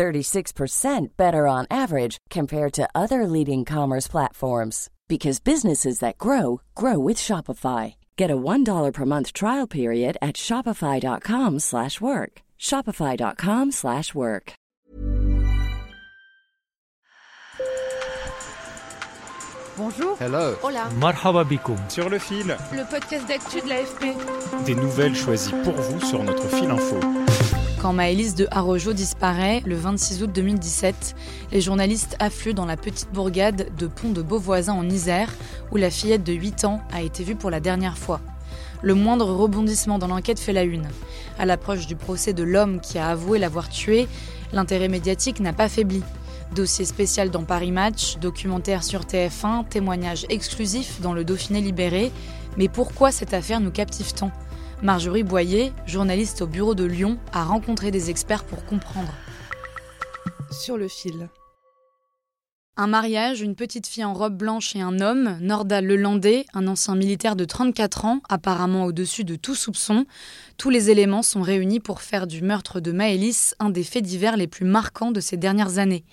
36% better on average compared to other leading commerce platforms because businesses that grow grow with Shopify. Get a $1 per month trial period at shopify.com/work. shopify.com/work. Bonjour. Hello. Hola. Marhaba Sur le fil, Le podcast d'actu de l'AFP. des nouvelles choisies pour vous sur notre fil info. Quand Maëlys de Arrojo disparaît le 26 août 2017, les journalistes affluent dans la petite bourgade de Pont de Beauvoisin en Isère, où la fillette de 8 ans a été vue pour la dernière fois. Le moindre rebondissement dans l'enquête fait la une. À l'approche du procès de l'homme qui a avoué l'avoir tué, l'intérêt médiatique n'a pas faibli. Dossier spécial dans Paris Match, documentaire sur TF1, témoignage exclusif dans le Dauphiné libéré. Mais pourquoi cette affaire nous captive tant Marjorie Boyer, journaliste au bureau de Lyon, a rencontré des experts pour comprendre. Sur le fil. Un mariage, une petite fille en robe blanche et un homme, Nordal Lelandais, un ancien militaire de 34 ans, apparemment au-dessus de tout soupçon. Tous les éléments sont réunis pour faire du meurtre de Maëlys un des faits divers les plus marquants de ces dernières années.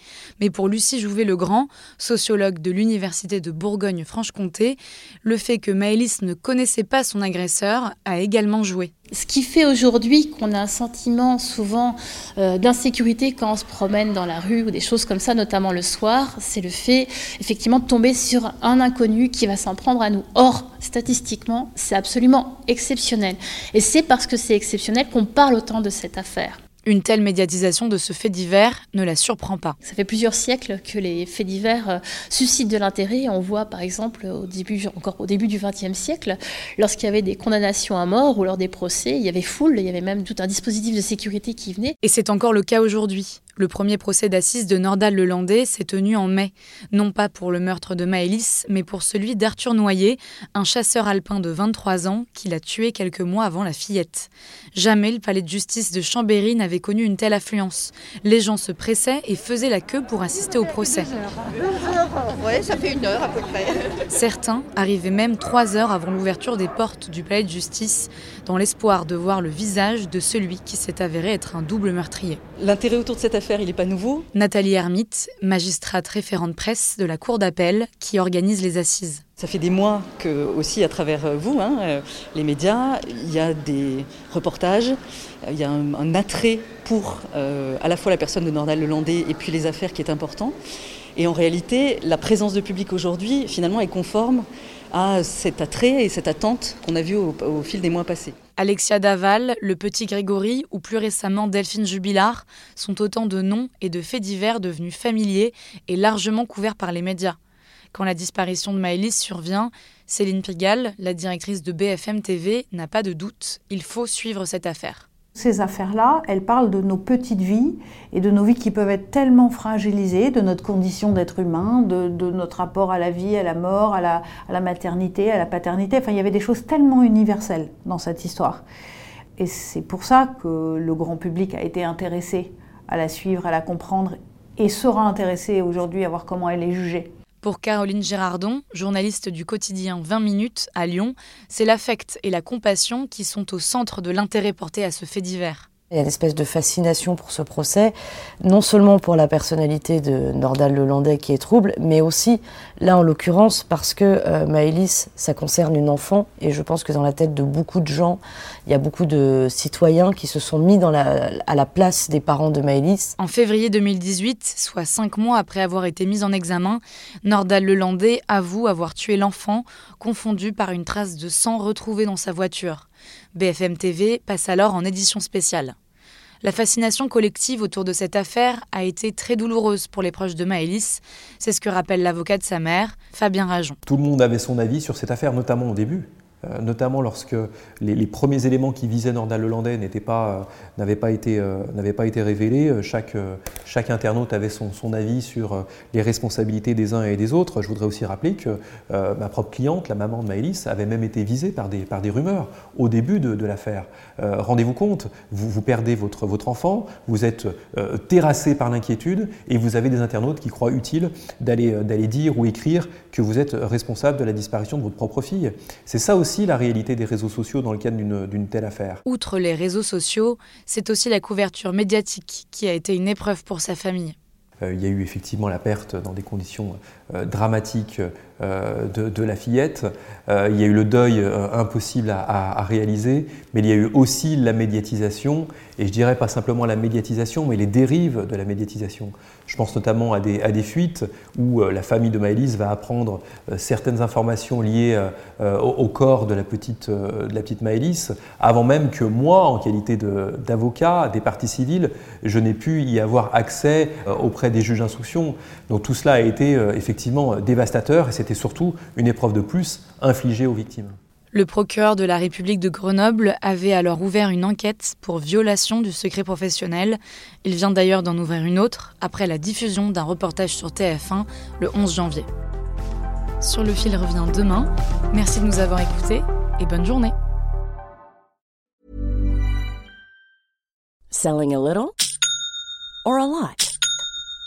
Mais pour Lucie Jouvet-Legrand, sociologue de l'Université de Bourgogne-Franche-Comté, le fait que Maëlys ne connaissait pas son agresseur a également joué. Ce qui fait aujourd'hui qu'on a un sentiment souvent euh, d'insécurité quand on se promène dans la rue ou des choses comme ça, notamment le soir, c'est le fait effectivement de tomber sur un inconnu qui va s'en prendre à nous. Or, statistiquement, c'est absolument exceptionnel. Et c'est parce que c'est exceptionnel qu'on parle autant de cette affaire. Une telle médiatisation de ce fait divers ne la surprend pas. Ça fait plusieurs siècles que les faits divers euh, suscitent de l'intérêt. On voit par exemple au début, encore au début du XXe siècle, lorsqu'il y avait des condamnations à mort ou lors des procès, il y avait foule, il y avait même tout un dispositif de sécurité qui venait. Et c'est encore le cas aujourd'hui. Le premier procès d'assises de Nordal Lelandais s'est tenu en mai, non pas pour le meurtre de Maëlys, mais pour celui d'Arthur Noyer, un chasseur alpin de 23 ans qui l'a tué quelques mois avant la fillette. Jamais le palais de justice de Chambéry n'avait connu une telle affluence. Les gens se pressaient et faisaient la queue pour assister au procès. Ouais, ça fait une heure à peu près. Certains arrivaient même trois heures avant l'ouverture des portes du palais de justice, dans l'espoir de voir le visage de celui qui s'est avéré être un double meurtrier. L'intérêt autour de cette affaire, il n'est pas nouveau. Nathalie Hermite, magistrate référente presse de la Cour d'appel qui organise les assises. Ça fait des mois que, aussi à travers vous, hein, euh, les médias, il y a des reportages, euh, il y a un, un attrait pour euh, à la fois la personne de Nordal Lelandais et puis les affaires qui est important. Et en réalité, la présence de public aujourd'hui, finalement, est conforme à cet attrait et cette attente qu'on a vu au, au fil des mois passés. Alexia Daval, le petit Grégory ou plus récemment Delphine Jubilard sont autant de noms et de faits divers devenus familiers et largement couverts par les médias. Quand la disparition de Maëlys survient, Céline Pigalle, la directrice de BFM TV, n'a pas de doute, il faut suivre cette affaire. Ces affaires-là, elles parlent de nos petites vies et de nos vies qui peuvent être tellement fragilisées, de notre condition d'être humain, de, notre rapport à la vie, à la mort, à la, à la maternité, à la paternité. Enfin, il y avait des choses tellement universelles dans cette histoire. Et c'est pour ça que le grand public a été intéressé à la suivre, à la comprendre et sera intéressé aujourd'hui à voir comment elle est jugée. Pour Caroline Girardon, journaliste du quotidien 20 minutes à Lyon, c'est l'affect et la compassion qui sont au centre de l'intérêt porté à ce fait divers. Il y a une espèce de fascination pour ce procès, non seulement pour la personnalité de Nordal Lelandais qui est trouble, mais aussi, là en l'occurrence, parce que euh, Maëlys, ça concerne une enfant, et je pense que dans la tête de beaucoup de gens, il y a beaucoup de citoyens qui se sont mis à la place des parents de Maëlys. En février 2018, soit cinq mois après avoir été mise en examen, Nordal Lelandais avoue avoir tué l'enfant, confondu par une trace de sang retrouvée dans sa voiture. BFM TV passe alors en édition spéciale. La fascination collective autour de cette affaire a été très douloureuse pour les proches de Maëlys. C'est ce que rappelle l'avocat de sa mère, Fabien Rajon. Tout le monde avait son avis sur cette affaire, notamment au début. Euh, notamment lorsque les, premiers éléments qui visaient Nordal Lelandais n'avaient pas, euh, pas, été, euh, pas été révélés. Chaque, chaque internaute avait son, son, avis sur les responsabilités des uns et des autres. Je voudrais aussi rappeler que ma propre cliente, la maman de Maëlys, avait même été visée par des, par des rumeurs au début de, de l'affaire. Rendez-vous compte, vous, vous, perdez votre, votre enfant, vous êtes terrassé par l'inquiétude et vous avez des internautes qui croient utile d'aller dire ou écrire que vous êtes responsable de la disparition de votre propre fille. C'est ça aussi la réalité des réseaux sociaux dans le cadre d'une telle affaire. Outre les réseaux sociaux, c'est aussi la couverture médiatique qui a été une épreuve pour sa famille. Euh, il y a eu effectivement la perte dans des conditions euh, dramatiques euh, de, la fillette. il y a eu le deuil impossible à, réaliser, mais il y a eu aussi la médiatisation, et je dirais pas simplement la médiatisation, mais les dérives de la médiatisation. Je pense notamment à des, à des fuites où la famille de Maëlys va apprendre certaines informations liées au, corps de la petite, de la petite Maëlys, avant même que moi, en qualité d'avocat des parties civiles, je n'ai pu y avoir accès auprès des juges d'instruction. Donc tout cela a été effectivement dévastateur et c'était surtout une épreuve de plus infligée aux victimes. Le procureur de la République de Grenoble avait alors ouvert une enquête pour violation du secret professionnel. Il vient d'ailleurs d'en ouvrir une autre après la diffusion d'un reportage sur TF1 le 11 janvier. Sur le fil revient demain. Merci de nous avoir écoutés et bonne journée. Selling a little or a lot?